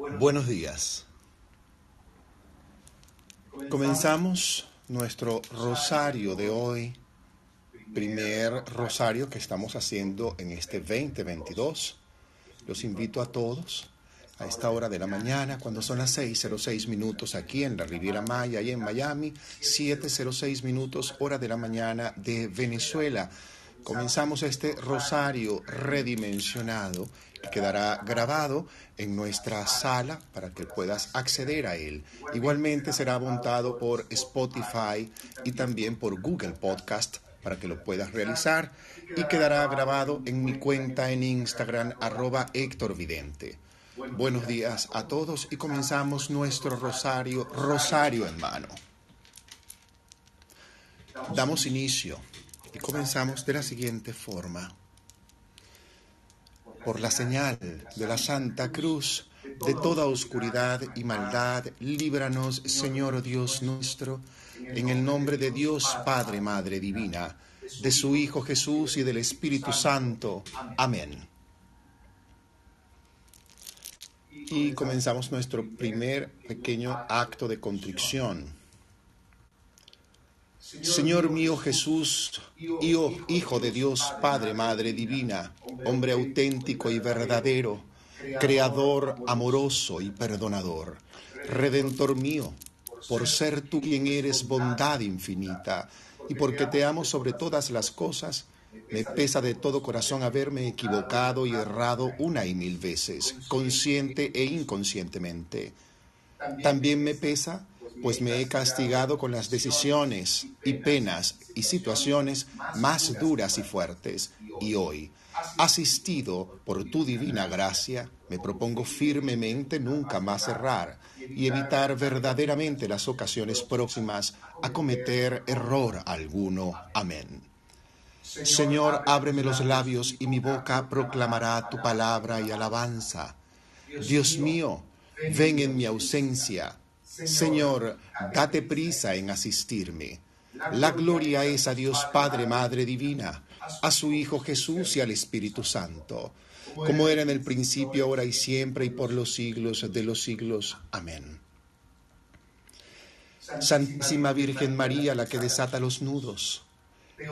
Buenos días. Comenzamos nuestro rosario de hoy, primer rosario que estamos haciendo en este 2022. Los invito a todos a esta hora de la mañana, cuando son las 6.06 minutos aquí en la Riviera Maya y en Miami, 7.06 minutos hora de la mañana de Venezuela. Comenzamos este rosario redimensionado que quedará grabado en nuestra sala para que puedas acceder a él. Igualmente será montado por Spotify y también por Google Podcast para que lo puedas realizar y quedará grabado en mi cuenta en Instagram arroba Héctor Vidente. Buenos días a todos y comenzamos nuestro rosario, rosario en mano. Damos inicio y comenzamos de la siguiente forma. Por la señal de la Santa Cruz, de toda oscuridad y maldad, líbranos, Señor Dios nuestro, en el nombre de Dios Padre, Madre Divina, de su Hijo Jesús y del Espíritu Santo. Amén. Y comenzamos nuestro primer pequeño acto de contrición Señor mío Jesús, Hijo de Dios, Padre, Madre Divina, hombre auténtico y verdadero, Creador amoroso y perdonador, Redentor mío, por ser tú quien eres bondad infinita, y porque te amo sobre todas las cosas, me pesa de todo corazón haberme equivocado y errado una y mil veces, consciente e inconscientemente. También me pesa pues me he castigado con las decisiones y penas y situaciones más duras y fuertes. Y hoy, asistido por tu divina gracia, me propongo firmemente nunca más errar y evitar verdaderamente las ocasiones próximas a cometer error alguno. Amén. Señor, ábreme los labios y mi boca proclamará tu palabra y alabanza. Dios mío, ven en mi ausencia Señor, date prisa en asistirme. La gloria es a Dios Padre, Madre Divina, a su Hijo Jesús y al Espíritu Santo, como era en el principio, ahora y siempre, y por los siglos de los siglos. Amén. Santísima Virgen María, la que desata los nudos,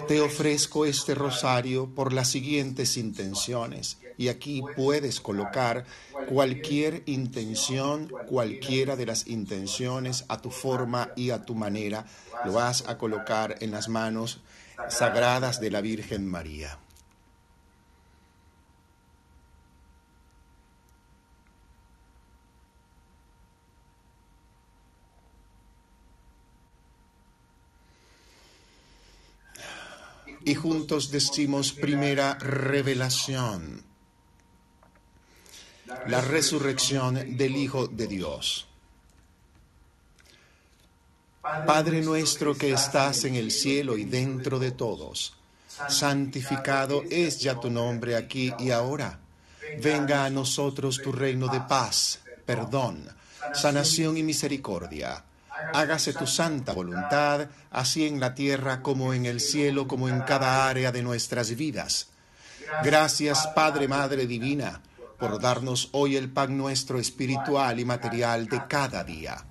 te ofrezco este rosario por las siguientes intenciones y aquí puedes colocar cualquier intención, cualquiera de las intenciones a tu forma y a tu manera. Lo vas a colocar en las manos sagradas de la Virgen María. Y juntos decimos primera revelación la resurrección del Hijo de Dios. Padre nuestro que estás en el cielo y dentro de todos, santificado es ya tu nombre aquí y ahora. Venga a nosotros tu reino de paz, perdón, sanación y misericordia. Hágase tu santa voluntad, así en la tierra como en el cielo, como en cada área de nuestras vidas. Gracias, Padre, Madre Divina por darnos hoy el pan nuestro espiritual y material de cada día.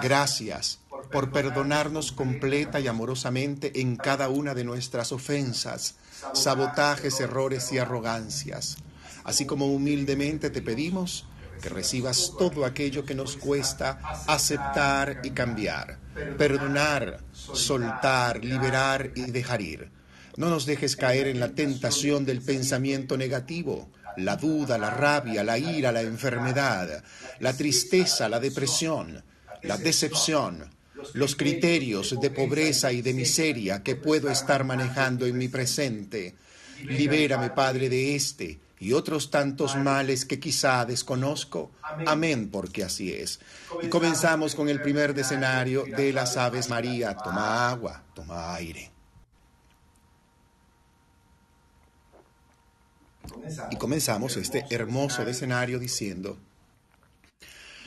Gracias por perdonarnos completa y amorosamente en cada una de nuestras ofensas, sabotajes, errores y arrogancias. Así como humildemente te pedimos que recibas todo aquello que nos cuesta aceptar y cambiar, perdonar, soltar, liberar y dejar ir. No nos dejes caer en la tentación del pensamiento negativo, la duda, la rabia, la ira, la enfermedad, la tristeza, la depresión, la decepción, los criterios de pobreza y de miseria que puedo estar manejando en mi presente. Libérame, Padre, de este y otros tantos males que quizá desconozco. Amén, porque así es. Y comenzamos con el primer escenario de las Aves María. Toma agua, toma aire. Y comenzamos este hermoso escenario diciendo,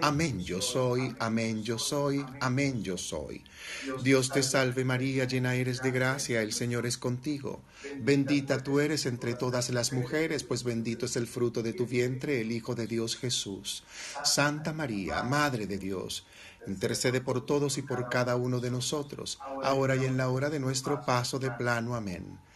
Amén yo soy, amén yo soy, amén yo soy. Dios te salve María, llena eres de gracia, el Señor es contigo. Bendita tú eres entre todas las mujeres, pues bendito es el fruto de tu vientre, el Hijo de Dios Jesús. Santa María, Madre de Dios, intercede por todos y por cada uno de nosotros, ahora y en la hora de nuestro paso de plano. Amén.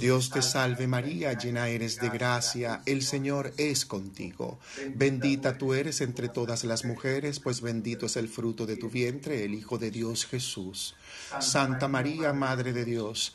Dios te salve María, llena eres de gracia, el Señor es contigo. Bendita tú eres entre todas las mujeres, pues bendito es el fruto de tu vientre, el Hijo de Dios Jesús. Santa María, Madre de Dios,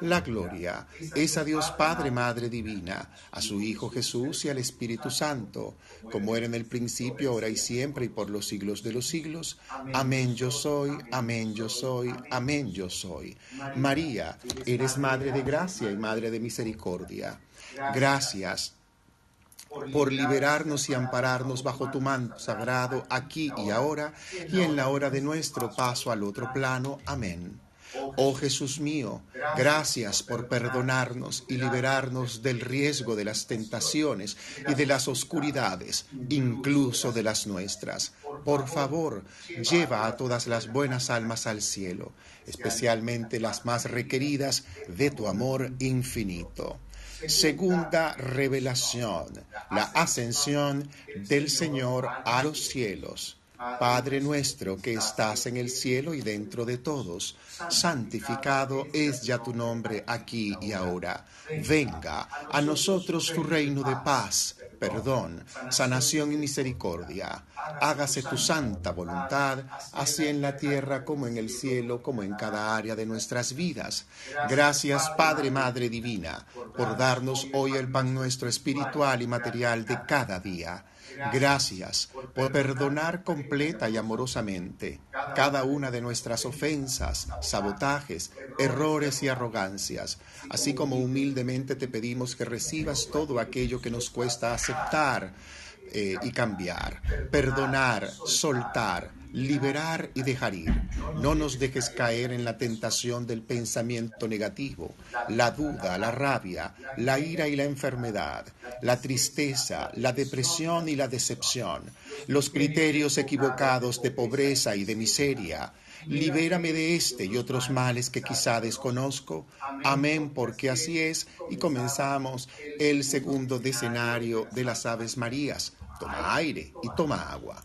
La gloria es a Dios Padre, Madre Divina, a su Hijo Jesús y al Espíritu Santo, como era en el principio, ahora y siempre, y por los siglos de los siglos. Amén yo soy, amén yo soy, amén yo soy. María, eres Madre de gracia y Madre de misericordia. Gracias por liberarnos y ampararnos bajo tu manto sagrado aquí y ahora y en la hora de nuestro paso al otro plano. Amén. Oh Jesús mío, gracias por perdonarnos y liberarnos del riesgo de las tentaciones y de las oscuridades, incluso de las nuestras. Por favor, lleva a todas las buenas almas al cielo, especialmente las más requeridas de tu amor infinito. Segunda revelación, la ascensión del Señor a los cielos. Padre nuestro que estás en el cielo y dentro de todos, santificado es ya tu nombre aquí y ahora. Venga a nosotros tu reino de paz, perdón, sanación y misericordia. Hágase tu santa voluntad, así en la tierra como en el cielo, como en cada área de nuestras vidas. Gracias, Padre, Madre Divina, por darnos hoy el pan nuestro espiritual y material de cada día. Gracias por perdonar completa y amorosamente cada una de nuestras ofensas, sabotajes, errores y arrogancias, así como humildemente te pedimos que recibas todo aquello que nos cuesta aceptar eh, y cambiar, perdonar, soltar, liberar y dejar ir. No nos dejes caer en la tentación del pensamiento negativo, la duda, la rabia, la ira y la enfermedad, la tristeza, la depresión y la decepción, los criterios equivocados de pobreza y de miseria. Libérame de este y otros males que quizá desconozco. Amén, porque así es. Y comenzamos el segundo decenario de las Aves Marías. Toma aire y toma agua.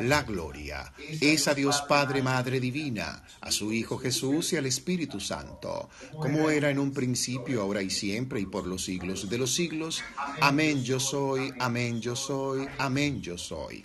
La gloria es a Dios Padre, Madre Divina, a su Hijo Jesús y al Espíritu Santo, como era en un principio, ahora y siempre, y por los siglos de los siglos. Amén yo soy, amén yo soy, amén yo soy.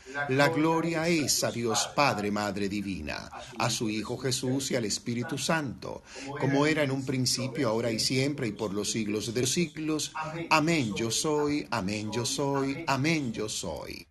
La gloria es a Dios Padre, Madre Divina, a su Hijo Jesús y al Espíritu Santo, como era en un principio, ahora y siempre, y por los siglos de los siglos. Amén yo soy, amén yo soy, amén yo soy.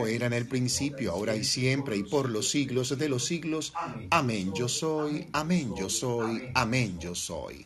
era en el principio, ahora y siempre, y por los siglos de los siglos. Amén yo soy, amén yo soy, amén yo soy.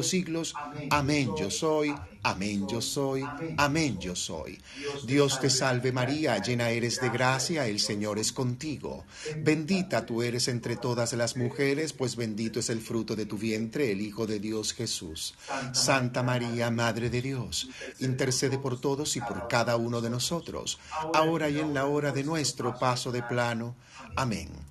siglos. Amén yo soy, amén yo soy, amén yo soy. Dios te salve María, llena eres de gracia, el Señor es contigo. Bendita tú eres entre todas las mujeres, pues bendito es el fruto de tu vientre, el Hijo de Dios Jesús. Santa María, Madre de Dios, intercede por todos y por cada uno de nosotros, ahora y en la hora de nuestro paso de plano. Amén.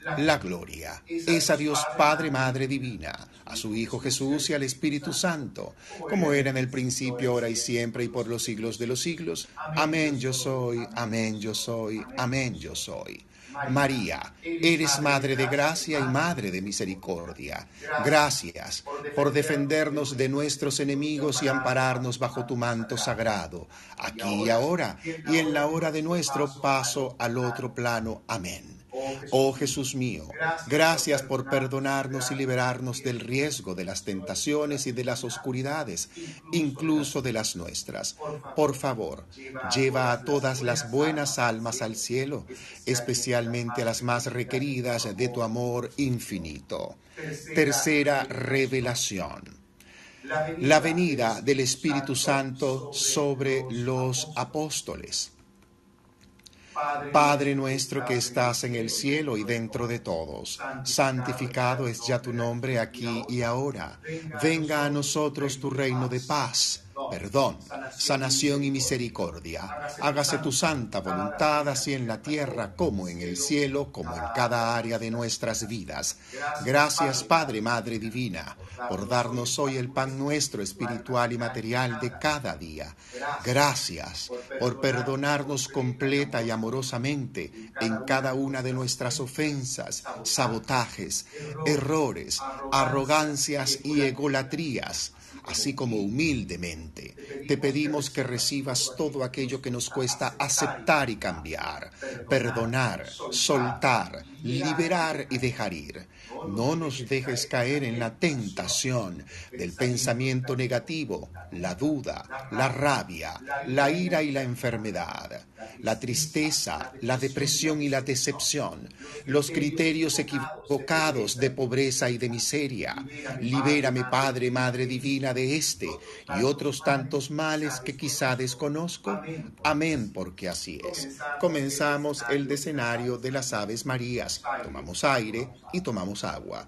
La gloria es a Dios Padre, Madre Divina, a su Hijo Jesús y al Espíritu Santo, como era en el principio, ahora y siempre, y por los siglos de los siglos. Amén yo soy, amén yo soy, amén yo soy. María, eres Madre de gracia y Madre de misericordia. Gracias por defendernos de nuestros enemigos y ampararnos bajo tu manto sagrado, aquí y ahora, y en la hora de nuestro paso al otro plano. Amén. Oh Jesús mío, gracias por perdonarnos y liberarnos del riesgo de las tentaciones y de las oscuridades, incluso de las nuestras. Por favor, lleva a todas las buenas almas al cielo, especialmente a las más requeridas de tu amor infinito. Tercera revelación la venida del Espíritu Santo sobre los apóstoles. Padre nuestro que estás en el cielo y dentro de todos, santificado es ya tu nombre aquí y ahora. Venga a nosotros tu reino de paz perdón, sanación y misericordia. Hágase tu santa voluntad así en la tierra como en el cielo, como en cada área de nuestras vidas. Gracias Padre, Madre Divina, por darnos hoy el pan nuestro espiritual y material de cada día. Gracias por perdonarnos completa y amorosamente en cada una de nuestras ofensas, sabotajes, errores, arrogancias y egolatrías así como humildemente. Te pedimos que recibas todo aquello que nos cuesta aceptar y cambiar, perdonar, soltar, liberar y dejar ir. No nos dejes caer en la tentación del pensamiento negativo, la duda, la rabia, la ira y la enfermedad, la tristeza, la depresión y la decepción, los criterios equivocados de pobreza y de miseria. Libérame, Padre, Madre Divina, de este y otros tantos males que quizá desconozco. Amén, porque así es. Comenzamos el decenario de las Aves Marías. Tomamos aire y tomamos agua agua.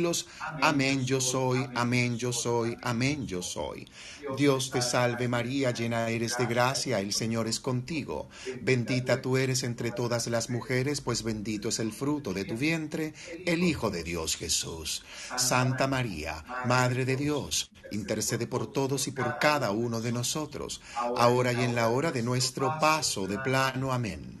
Amén yo soy, amén yo soy, amén yo soy. Dios te salve María, llena eres de gracia, el Señor es contigo. Bendita tú eres entre todas las mujeres, pues bendito es el fruto de tu vientre, el Hijo de Dios Jesús. Santa María, Madre de Dios, intercede por todos y por cada uno de nosotros, ahora y en la hora de nuestro paso de plano. Amén.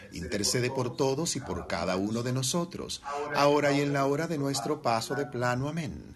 intercede por todos y por cada uno de nosotros, ahora y en la hora de nuestro paso de plano. Amén.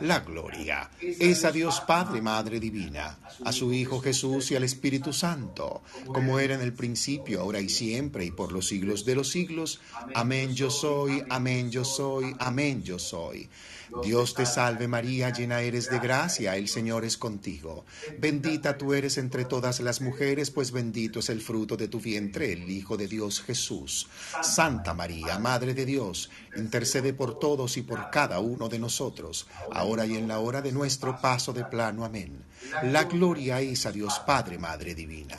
La gloria es a Dios Padre, Madre Divina, a su Hijo Jesús y al Espíritu Santo, como era en el principio, ahora y siempre, y por los siglos de los siglos. Amén yo soy, amén yo soy, amén yo soy. Dios te salve María, llena eres de gracia, el Señor es contigo. Bendita tú eres entre todas las mujeres, pues bendito es el fruto de tu vientre, el Hijo de Dios Jesús. Santa María, Madre de Dios, intercede por todos y por cada uno de nosotros, ahora y en la hora de nuestro paso de plano. Amén. La gloria es a Dios Padre, Madre Divina,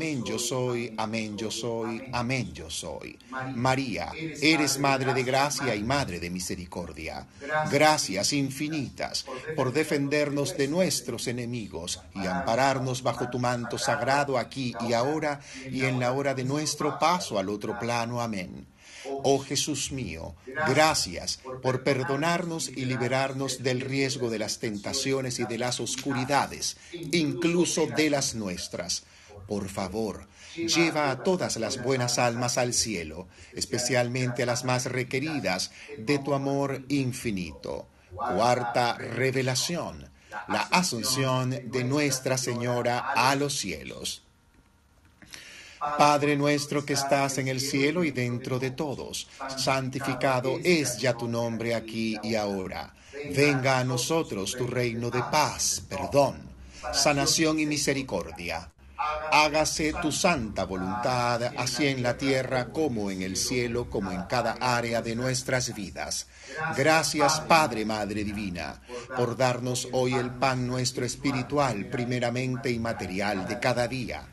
Amén yo soy, amén yo soy, amén yo soy. María, eres Madre de gracia y Madre de misericordia. Gracias infinitas por defendernos de nuestros enemigos y ampararnos bajo tu manto sagrado aquí y ahora y en la hora de nuestro paso al otro plano. Amén. Oh Jesús mío, gracias por perdonarnos y liberarnos del riesgo de las tentaciones y de las oscuridades, incluso de las nuestras. Por favor, lleva a todas las buenas almas al cielo, especialmente a las más requeridas de tu amor infinito. Cuarta revelación, la asunción de Nuestra Señora a los cielos. Padre nuestro que estás en el cielo y dentro de todos, santificado es ya tu nombre aquí y ahora. Venga a nosotros tu reino de paz, perdón, sanación y misericordia. Hágase tu santa voluntad, así en la tierra como en el cielo, como en cada área de nuestras vidas. Gracias, Padre, Madre Divina, por darnos hoy el pan nuestro espiritual, primeramente y material de cada día.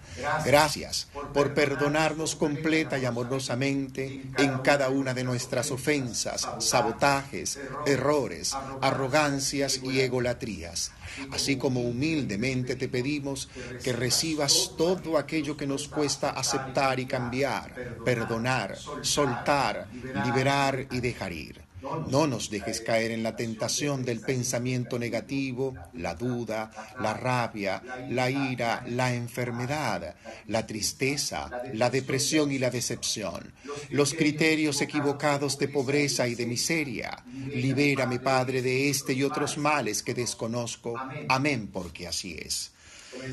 Gracias por perdonarnos completa y amorosamente en cada una de nuestras ofensas, sabotajes, errores, arrogancias y egolatrías. Así como humildemente te pedimos que recibas todo aquello que nos cuesta aceptar y cambiar, perdonar, soltar, liberar y dejar ir. No nos dejes caer en la tentación del pensamiento negativo, la duda, la rabia, la ira, la enfermedad, la tristeza, la depresión y la decepción, los criterios equivocados de pobreza y de miseria. Libérame, Padre, de este y otros males que desconozco. Amén, porque así es.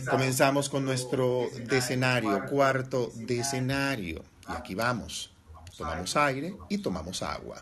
Comenzamos con nuestro decenario, cuarto decenario. Y aquí vamos. Tomamos aire y tomamos agua.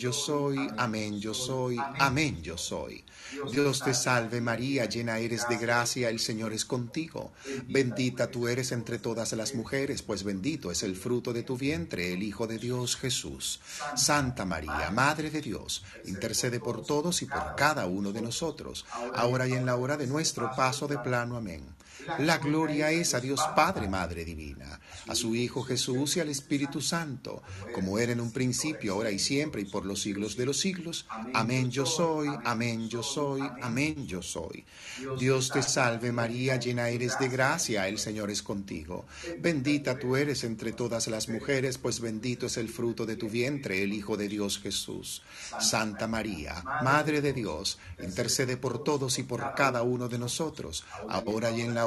yo soy, amén yo soy, amén yo soy. Dios te salve María, llena eres de gracia, el Señor es contigo. Bendita tú eres entre todas las mujeres, pues bendito es el fruto de tu vientre, el Hijo de Dios Jesús. Santa María, Madre de Dios, intercede por todos y por cada uno de nosotros, ahora y en la hora de nuestro paso de plano. Amén. La gloria es a Dios Padre, Madre Divina, a su Hijo Jesús y al Espíritu Santo, como era en un principio, ahora y siempre, y por los siglos de los siglos. Amén yo soy, amén yo soy, amén yo soy. Dios te salve María, llena eres de gracia, el Señor es contigo. Bendita tú eres entre todas las mujeres, pues bendito es el fruto de tu vientre, el Hijo de Dios Jesús. Santa María, Madre de Dios, intercede por todos y por cada uno de nosotros, ahora y en la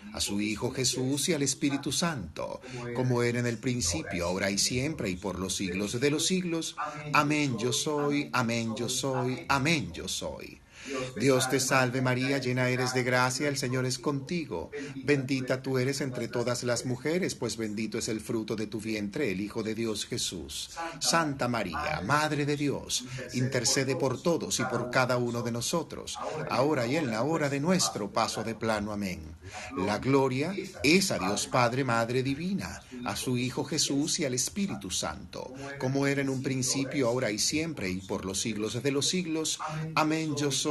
a su Hijo Jesús y al Espíritu Santo, como era en el principio, ahora y siempre, y por los siglos de los siglos. Amén yo soy, amén yo soy, amén yo soy. Dios te salve María, llena eres de gracia, el Señor es contigo. Bendita tú eres entre todas las mujeres, pues bendito es el fruto de tu vientre, el Hijo de Dios Jesús. Santa María, Madre de Dios, intercede por todos y por cada uno de nosotros, ahora y en la hora de nuestro paso de plano. Amén. La gloria es a Dios Padre, Madre Divina, a su Hijo Jesús y al Espíritu Santo, como era en un principio, ahora y siempre, y por los siglos de los siglos. Amén yo soy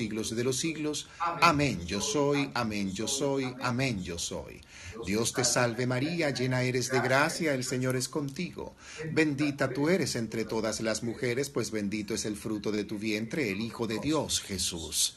siglos de los siglos. Amén yo soy, amén yo soy, amén yo soy. Dios te salve María, llena eres de gracia, el Señor es contigo. Bendita tú eres entre todas las mujeres, pues bendito es el fruto de tu vientre, el Hijo de Dios Jesús.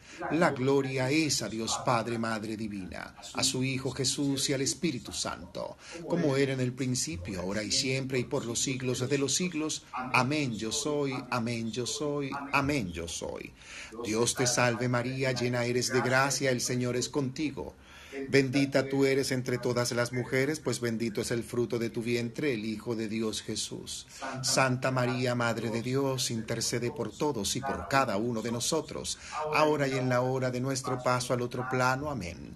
La gloria es a Dios Padre, Madre Divina, a su Hijo Jesús y al Espíritu Santo, como era en el principio, ahora y siempre, y por los siglos de los siglos. Amén yo soy, amén yo soy, amén yo soy. Dios te salve María, llena eres de gracia, el Señor es contigo. Bendita tú eres entre todas las mujeres, pues bendito es el fruto de tu vientre, el Hijo de Dios Jesús. Santa María, Madre de Dios, intercede por todos y por cada uno de nosotros, ahora y en la hora de nuestro paso al otro plano. Amén.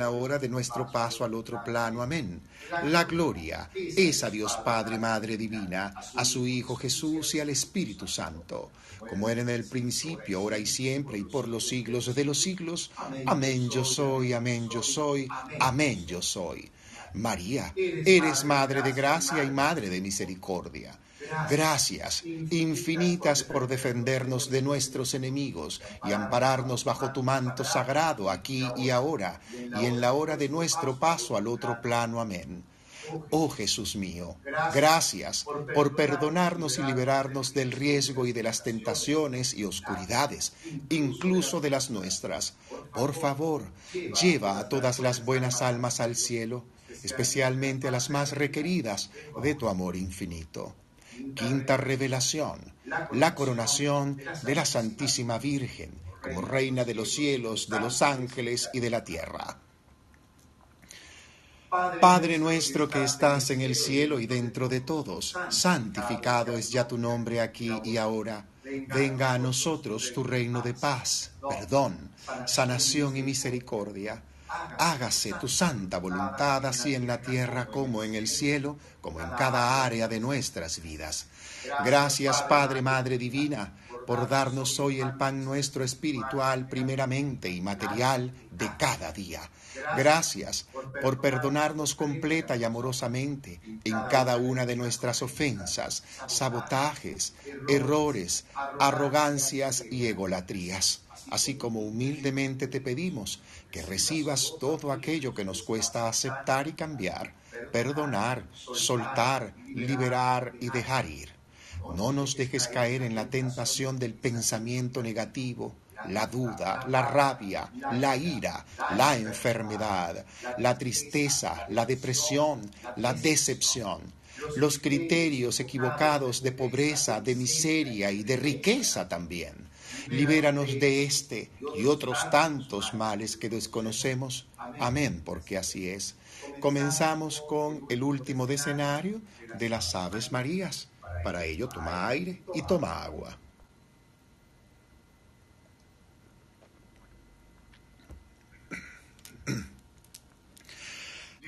la hora de nuestro paso al otro plano. Amén. La gloria es a Dios Padre, Madre Divina, a su Hijo Jesús y al Espíritu Santo, como era en el principio, ahora y siempre, y por los siglos de los siglos. Amén yo soy, amén yo soy, amén yo soy. María, eres Madre de gracia y Madre de misericordia. Gracias infinitas por defendernos de nuestros enemigos y ampararnos bajo tu manto sagrado aquí y ahora y en la hora de nuestro paso al otro plano. Amén. Oh Jesús mío, gracias por perdonarnos y liberarnos del riesgo y de las tentaciones y oscuridades, incluso de las nuestras. Por favor, lleva a todas las buenas almas al cielo, especialmente a las más requeridas de tu amor infinito. Quinta revelación, la coronación de la Santísima Virgen como Reina de los cielos, de los ángeles y de la tierra. Padre nuestro que estás en el cielo y dentro de todos, santificado es ya tu nombre aquí y ahora. Venga a nosotros tu reino de paz, perdón, sanación y misericordia hágase tu santa voluntad así en la tierra como en el cielo, como en cada área de nuestras vidas. Gracias Padre, Madre Divina, por darnos hoy el pan nuestro espiritual primeramente y material de cada día. Gracias por perdonarnos completa y amorosamente en cada una de nuestras ofensas, sabotajes, errores, arrogancias y egolatrías así como humildemente te pedimos que recibas todo aquello que nos cuesta aceptar y cambiar, perdonar, soltar, liberar y dejar ir. No nos dejes caer en la tentación del pensamiento negativo, la duda, la rabia, la ira, la enfermedad, la tristeza, la depresión, la decepción, los criterios equivocados de pobreza, de miseria y de riqueza también Libéranos de este y otros tantos males que desconocemos. Amén, porque así es. Comenzamos con el último decenario de las Aves Marías. Para ello toma aire y toma agua.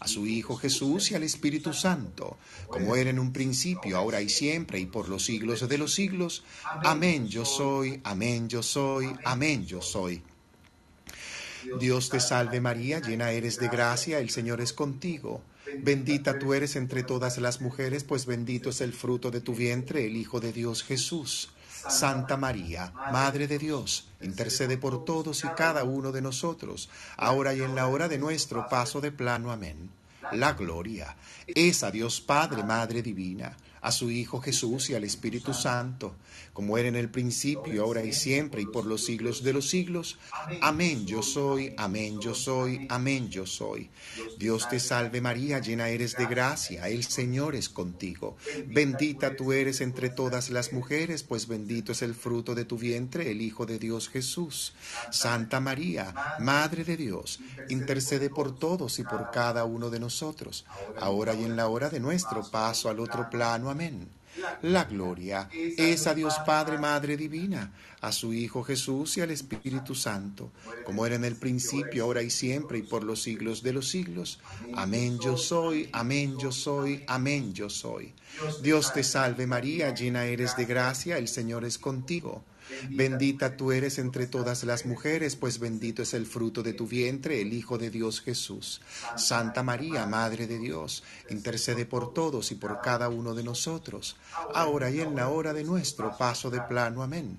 a su Hijo Jesús y al Espíritu Santo, como era en un principio, ahora y siempre, y por los siglos de los siglos. Amén yo soy, amén yo soy, amén yo soy. Dios te salve María, llena eres de gracia, el Señor es contigo. Bendita tú eres entre todas las mujeres, pues bendito es el fruto de tu vientre, el Hijo de Dios Jesús. Santa María, Madre de Dios, intercede por todos y cada uno de nosotros, ahora y en la hora de nuestro paso de plano. Amén. La gloria es a Dios Padre, Madre Divina a su Hijo Jesús y al Espíritu Santo, como era en el principio, ahora y siempre, y por los siglos de los siglos. Amén yo soy, amén yo soy, amén yo soy. Dios te salve María, llena eres de gracia, el Señor es contigo. Bendita tú eres entre todas las mujeres, pues bendito es el fruto de tu vientre, el Hijo de Dios Jesús. Santa María, Madre de Dios, intercede por todos y por cada uno de nosotros, ahora y en la hora de nuestro paso al otro plano Amén. La gloria es a Dios Padre, Madre Divina, a su Hijo Jesús y al Espíritu Santo, como era en el principio, ahora y siempre, y por los siglos de los siglos. Amén yo soy, amén yo soy, amén yo soy. Dios te salve María, llena eres de gracia, el Señor es contigo. Bendita tú eres entre todas las mujeres, pues bendito es el fruto de tu vientre, el Hijo de Dios Jesús. Santa María, Madre de Dios, intercede por todos y por cada uno de nosotros, ahora y en la hora de nuestro paso de plano. Amén.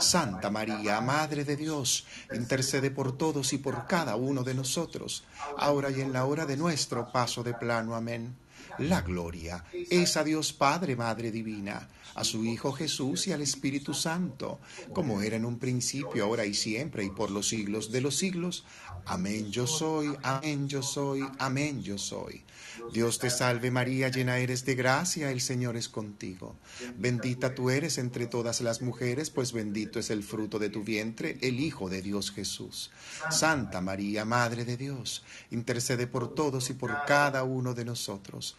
Santa María, Madre de Dios, intercede por todos y por cada uno de nosotros, ahora y en la hora de nuestro paso de plano. Amén. La gloria es a Dios Padre, Madre Divina, a su Hijo Jesús y al Espíritu Santo, como era en un principio, ahora y siempre, y por los siglos de los siglos. Amén yo soy, amén yo soy, amén yo soy. Dios te salve María, llena eres de gracia, el Señor es contigo. Bendita tú eres entre todas las mujeres, pues bendito es el fruto de tu vientre, el Hijo de Dios Jesús. Santa María, Madre de Dios, intercede por todos y por cada uno de nosotros,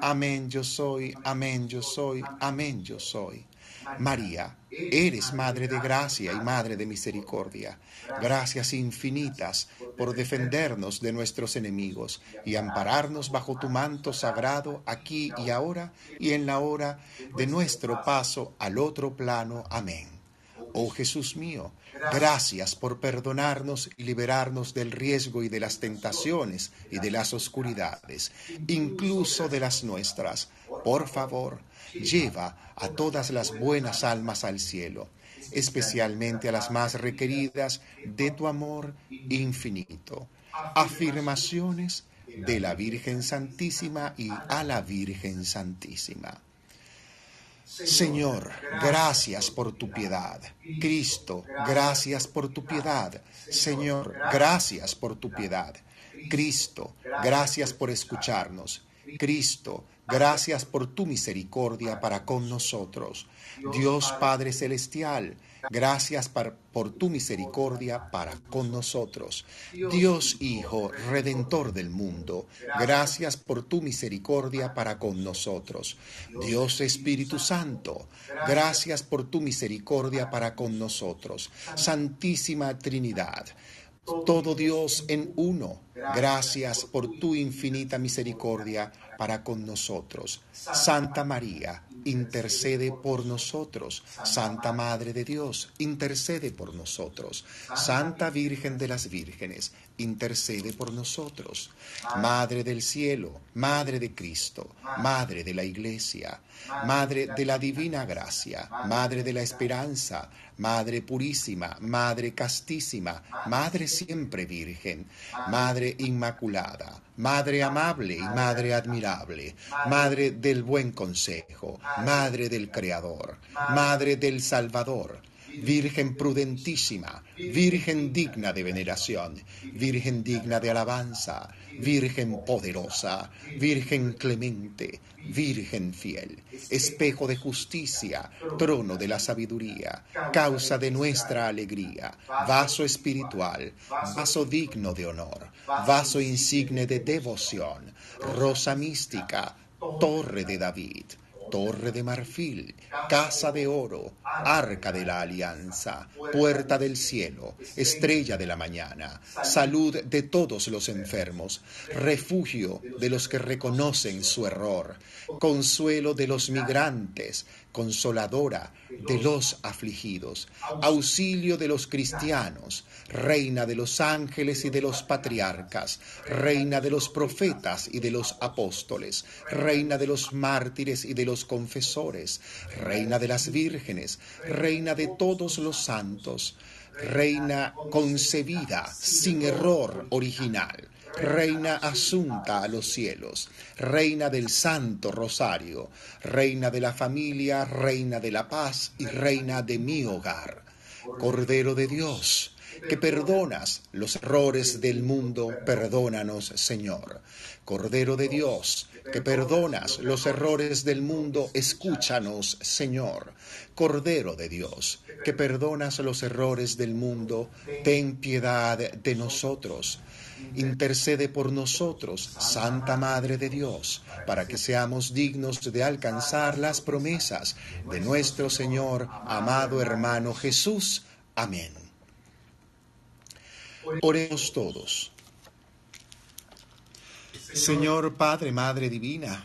Amén yo soy, amén yo soy, amén yo soy. María, eres Madre de Gracia y Madre de Misericordia. Gracias infinitas por defendernos de nuestros enemigos y ampararnos bajo tu manto sagrado aquí y ahora y en la hora de nuestro paso al otro plano. Amén. Oh Jesús mío, gracias por perdonarnos y liberarnos del riesgo y de las tentaciones y de las oscuridades, incluso de las nuestras. Por favor, lleva a todas las buenas almas al cielo, especialmente a las más requeridas de tu amor infinito. Afirmaciones de la Virgen Santísima y a la Virgen Santísima. Señor, gracias por tu piedad. Cristo, gracias por tu piedad. Señor, gracias por tu piedad. Cristo, gracias por escucharnos. Cristo, gracias por tu misericordia para con nosotros. Dios Padre Celestial, Gracias por, tu misericordia para con nosotros. Dios Hijo, Redentor del mundo, gracias por tu misericordia para con nosotros. Dios Espíritu Santo, gracias por tu misericordia para con nosotros. Santísima Trinidad, todo Dios en uno, gracias por tu infinita misericordia para con nosotros. Santa María, intercede por nosotros. Santa Madre de Dios, intercede por nosotros. Santa Virgen de las Vírgenes, intercede por nosotros. Madre del cielo, Madre de Cristo, Madre de la Iglesia, Madre de la Divina Gracia, Madre de la Esperanza, Madre purísima, Madre castísima, Madre siempre virgen, Madre inmaculada, Madre amable y Madre admirable, Madre del buen consejo, Madre del Creador, Madre del Salvador, Virgen prudentísima, Virgen digna de veneración, Virgen digna de alabanza, Virgen poderosa, Virgen clemente, Virgen fiel, espejo de justicia, trono de la sabiduría, causa de nuestra alegría, vaso espiritual, vaso digno de honor, vaso insigne de devoción, rosa mística, torre de David torre de marfil, casa de oro, arca de la alianza, puerta del cielo, estrella de la mañana, salud de todos los enfermos, refugio de los que reconocen su error, consuelo de los migrantes, consoladora de los afligidos, auxilio de los cristianos, reina de los ángeles y de los patriarcas, reina de los profetas y de los apóstoles, reina de los mártires y de los confesores, reina de las vírgenes, reina de todos los santos, reina concebida sin error original Reina asunta a los cielos, Reina del Santo Rosario, Reina de la familia, Reina de la paz y Reina de mi hogar. Cordero de Dios, que perdonas los errores del mundo, perdónanos, Señor. Cordero de Dios, que perdonas los errores del mundo, escúchanos, Señor. Cordero de Dios, que perdonas los errores del mundo, ten piedad de nosotros intercede por nosotros, Santa Madre de Dios, para que seamos dignos de alcanzar las promesas de nuestro Señor, amado hermano Jesús. Amén. Oremos todos. Señor Padre, Madre Divina,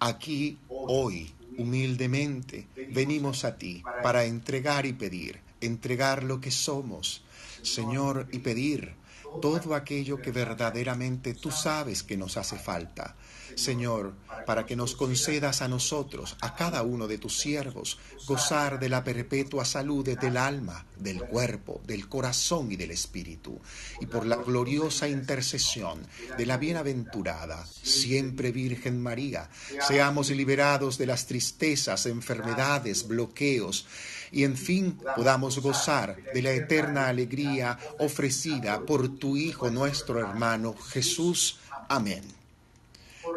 aquí hoy humildemente venimos a ti para entregar y pedir, entregar lo que somos, Señor, y pedir todo aquello que verdaderamente tú sabes que nos hace falta. Señor, para que nos concedas a nosotros, a cada uno de tus siervos, gozar de la perpetua salud del alma, del cuerpo, del corazón y del espíritu, y por la gloriosa intercesión de la bienaventurada, siempre Virgen María, seamos liberados de las tristezas, enfermedades, bloqueos, y en fin podamos gozar de la eterna alegría ofrecida por tu Hijo nuestro hermano Jesús. Amén.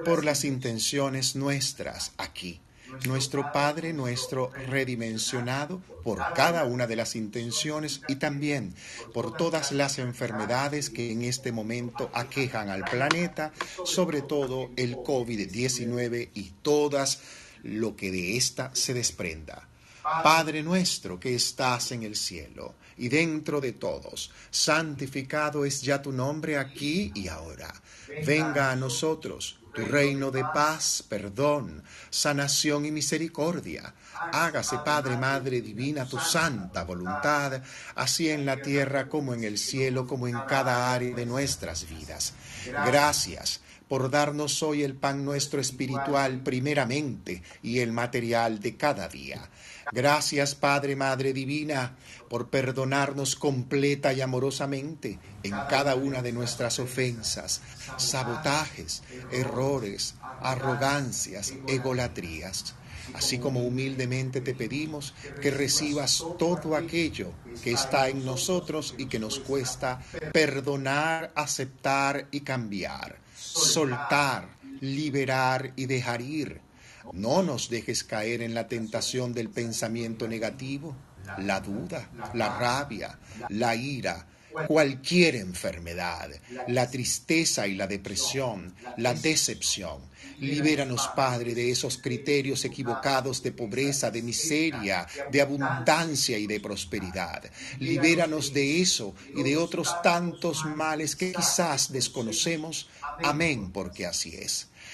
Por las intenciones nuestras aquí nuestro Padre nuestro redimensionado por cada una de las intenciones y también por todas las enfermedades que en este momento aquejan al planeta, sobre todo el COVID-19 y todas lo que de ésta se desprenda. Padre nuestro que estás en el cielo y dentro de todos, santificado es ya tu nombre aquí y ahora. Venga a nosotros tu reino de paz, perdón, sanación y misericordia. Hágase, Padre, Madre Divina, tu santa voluntad, así en la tierra como en el cielo, como en cada área de nuestras vidas. Gracias por darnos hoy el pan nuestro espiritual primeramente y el material de cada día. Gracias, Padre, Madre Divina, por perdonarnos completa y amorosamente en cada una de nuestras ofensas, sabotajes, errores, arrogancias, egolatrías. Así como humildemente te pedimos que recibas todo aquello que está en nosotros y que nos cuesta perdonar, aceptar y cambiar, soltar, liberar y dejar ir no nos dejes caer en la tentación del pensamiento negativo, la duda, la rabia, la ira, cualquier enfermedad, la tristeza y la depresión, la decepción. Libéranos, Padre, de esos criterios equivocados de pobreza, de miseria, de abundancia y de prosperidad. Libéranos de eso y de otros tantos males que quizás desconocemos. Amén, porque así es.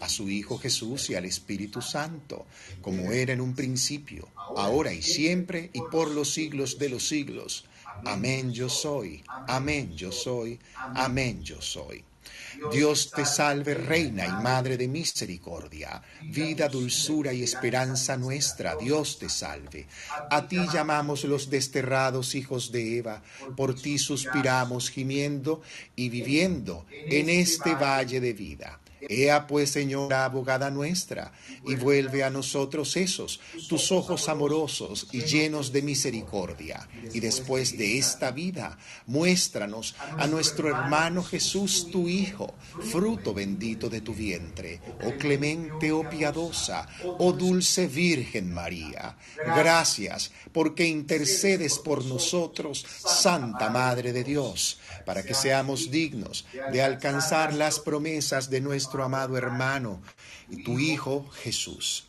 a su Hijo Jesús y al Espíritu Santo, como era en un principio, ahora y siempre, y por los siglos de los siglos. Amén yo soy, amén yo soy, amén yo soy. Dios te salve, Reina y Madre de Misericordia, vida, dulzura y esperanza nuestra, Dios te salve. A ti llamamos los desterrados hijos de Eva, por ti suspiramos gimiendo y viviendo en este valle de vida. Ea pues, Señora, abogada nuestra, y vuelve a nosotros esos, tus ojos amorosos y llenos de misericordia. Y después de esta vida, muéstranos a nuestro hermano Jesús, tu Hijo, fruto bendito de tu vientre, oh clemente, oh piadosa, oh dulce Virgen María. Gracias porque intercedes por nosotros, Santa Madre de Dios, para que seamos dignos de alcanzar las promesas de nuestro amado hermano y tu Hijo Jesús.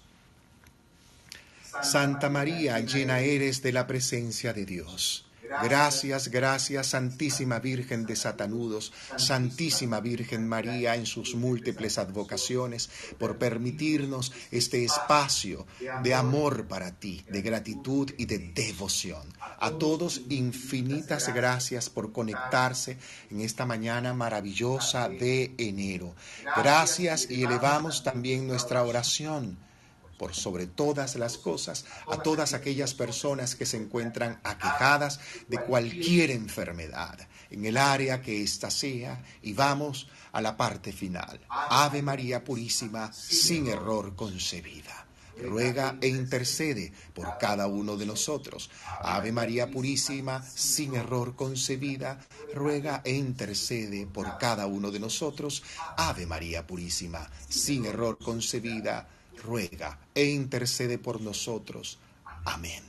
Santa María, llena eres de la presencia de Dios. Gracias, gracias, Santísima Virgen de Satanudos, Santísima Virgen María en sus múltiples advocaciones, por permitirnos este espacio de amor para ti, de gratitud y de devoción. A todos infinitas gracias por conectarse en esta mañana maravillosa de enero. Gracias y elevamos también nuestra oración por sobre todas las cosas a todas aquellas personas que se encuentran aquejadas de cualquier enfermedad, en el área que ésta sea, y vamos a la parte final. Ave María Purísima, sin error concebida. Ruega e intercede por cada uno de nosotros. Ave María Purísima, sin error concebida, ruega e intercede por cada uno de nosotros. Ave María Purísima, sin error concebida, ruega e intercede por nosotros. Amén.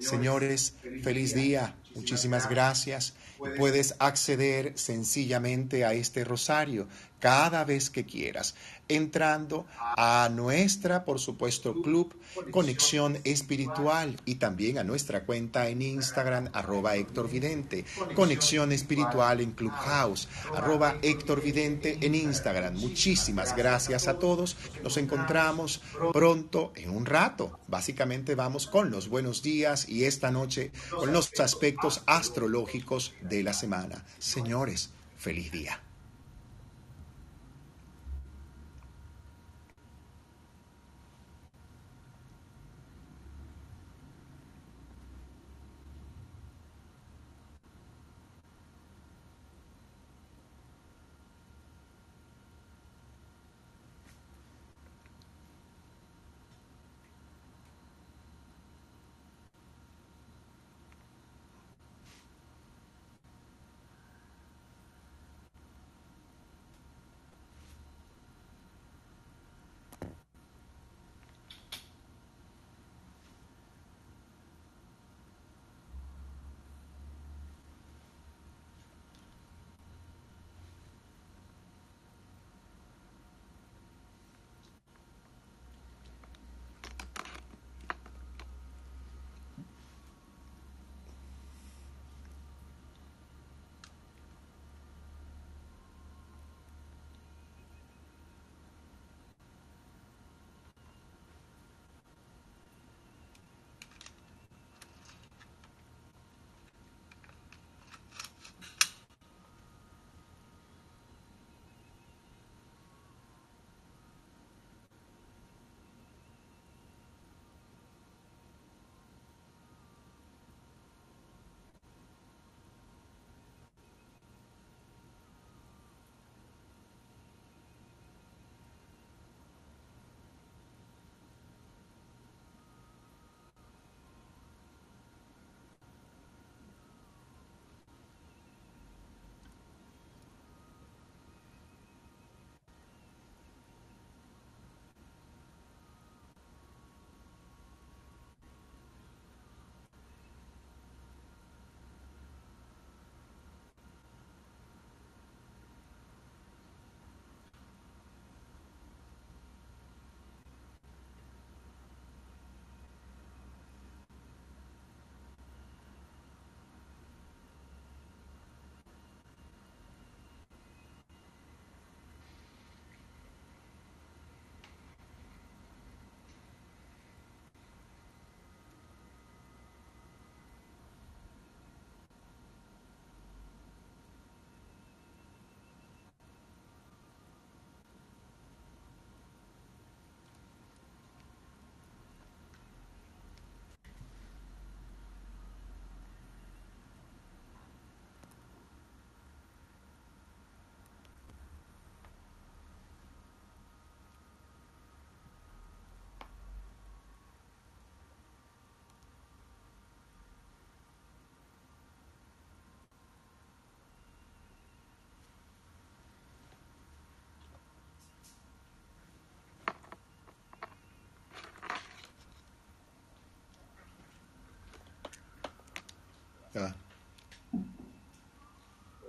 Señores, feliz día. Muchísimas gracias. Puedes acceder sencillamente a este rosario cada vez que quieras entrando a nuestra, por supuesto, club Conexión Espiritual y también a nuestra cuenta en Instagram, arroba Héctor Vidente, Conexión Espiritual en Clubhouse, arroba Héctor Vidente en Instagram. Muchísimas gracias a todos. Nos encontramos pronto en un rato. Básicamente vamos con los buenos días y esta noche con los aspectos astrológicos de la semana. Señores, feliz día.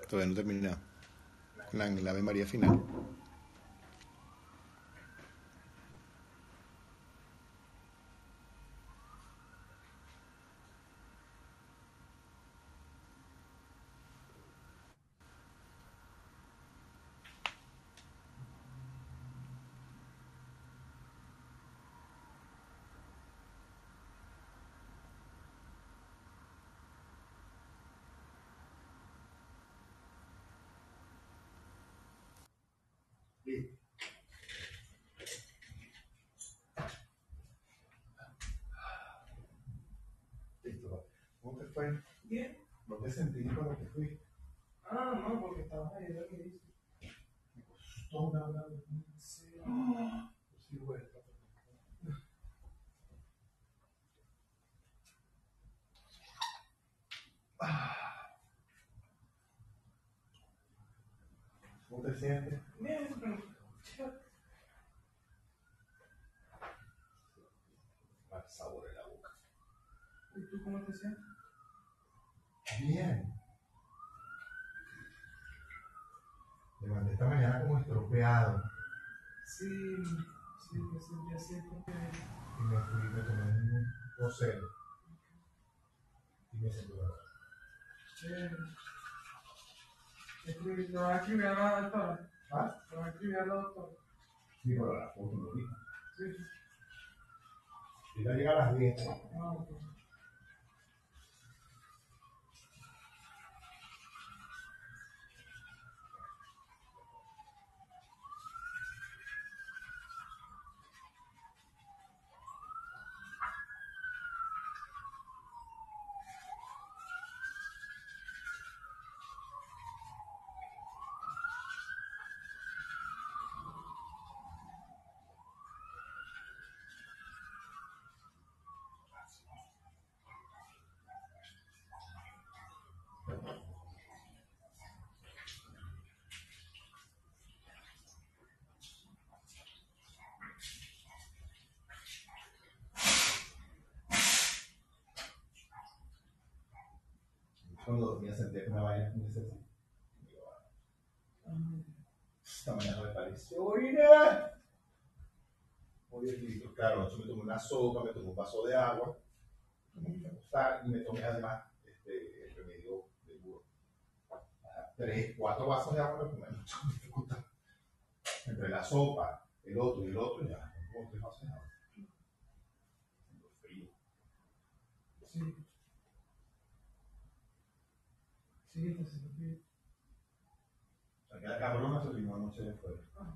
Todavía no termina. La, la Ave María final. Bien. ¿No te sentí cuando te fui? Ah, no, porque estabas ahí, lo que dice. Me costó una hora. Sí. Sí, bueno. ¿Cómo te sientes? Bien, pero. Sabor en la boca. ¿Y tú cómo te sientes? Bien. Levanté esta mañana como estropeado Sí, sí, me sentí así porque. y me fui, me tomé un rosel y me sentí. Eh, escribí- Lo va a escribir la doctora. ¿Ah? Lo va a escribir la doctora. Sí, pero la foto lo vi. Sí. Y ya llega a las 10. Ah, ok. Cuando dormía senté una vaina me hice así. Ah, Esta mañana me pareció orina. Muy bien, claro, yo me tomé una sopa, me tomé un vaso de agua, me fui a y me tomé además este, el remedio de burro. Tres, cuatro vasos de agua me tomé mucho acostar. Entre la sopa, el otro y el otro, ya, como tres vasos de agua. Siento frío. sí. Sí, sentí bien. O sea, se anoche de. Ah,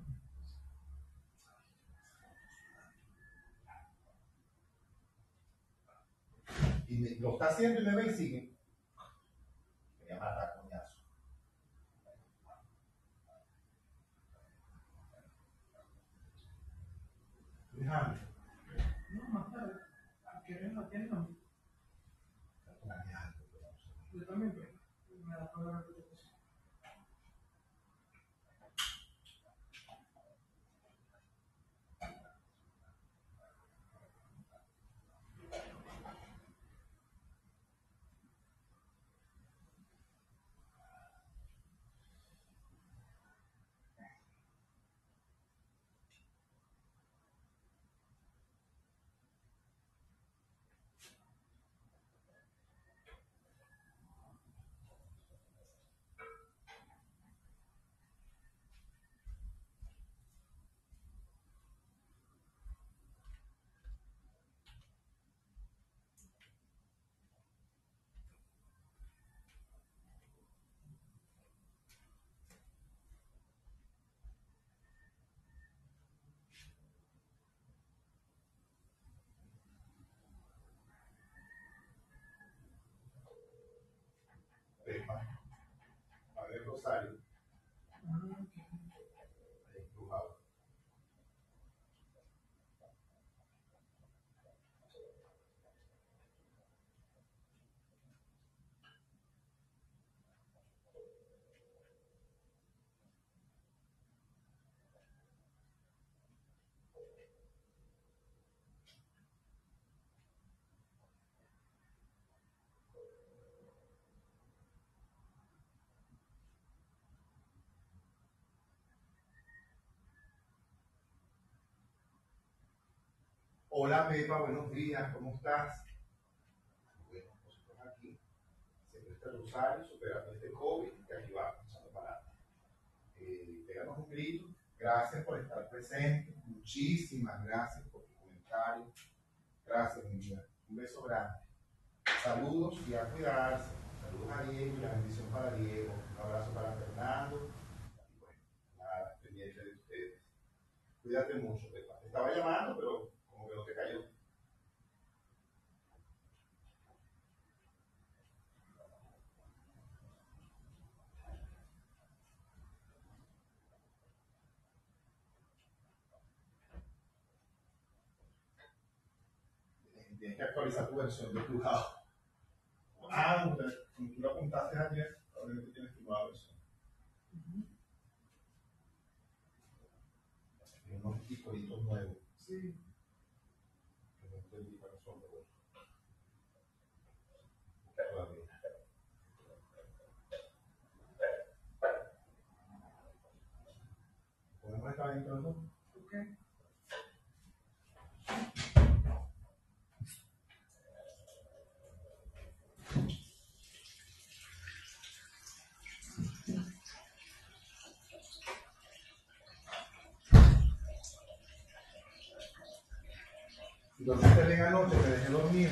Y me- lo está haciendo y me ve y sigue. Me voy a matar coñazo. Déjame. No, más tarde. Algo, pero no sé. Yo también, pero me ver, Rosario. Hola Pepa, buenos días, ¿cómo estás? Bueno, nosotros aquí, haciendo este rosario, superando este COVID, que aquí va, echando para adelante. Eh, pégame un grito, gracias por estar presente, muchísimas gracias por tu comentario, gracias vida, un beso grande. Saludos y a cuidarse, saludos a Diego y la bendición para Diego, un abrazo para Fernando, y bueno, nada, pendiente de ustedes. Cuídate mucho, Pepa. Estaba llamando, pero como que no te cayó. Tienes que actualizar tu versión de tu lado. Ah, como tú lo apuntaste ayer, probablemente tienes tu nueva versión. Hay unos iconitos nuevos. Sí. que no entendí cuáles son, pero bueno. Todavía. ¿Podemos estar entrando? Dormiste bien anoche, me dejé dormir.